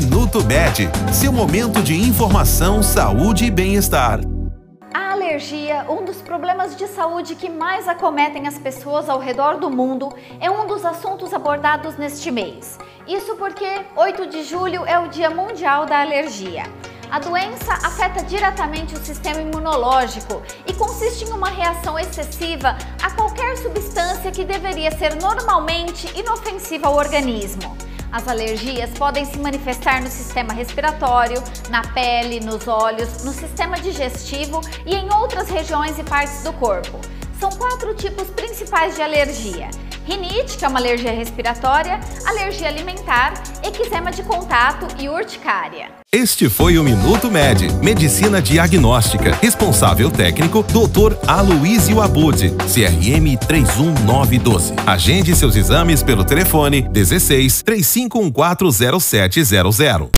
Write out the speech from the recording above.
Minuto Med, seu momento de informação, saúde e bem-estar. A alergia, um dos problemas de saúde que mais acometem as pessoas ao redor do mundo, é um dos assuntos abordados neste mês. Isso porque 8 de julho é o Dia Mundial da Alergia. A doença afeta diretamente o sistema imunológico e consiste em uma reação excessiva a qualquer substância que deveria ser normalmente inofensiva ao organismo. As alergias podem se manifestar no sistema respiratório, na pele, nos olhos, no sistema digestivo e em outras regiões e partes do corpo. São quatro tipos principais de alergia: rinite, que é uma alergia respiratória, alergia alimentar, eczema de contato e urticária. Este foi o Minuto Med, Medicina Diagnóstica. Responsável técnico, Dr. Aloysio Abud, CRM 31912. Agende seus exames pelo telefone 16 35140700.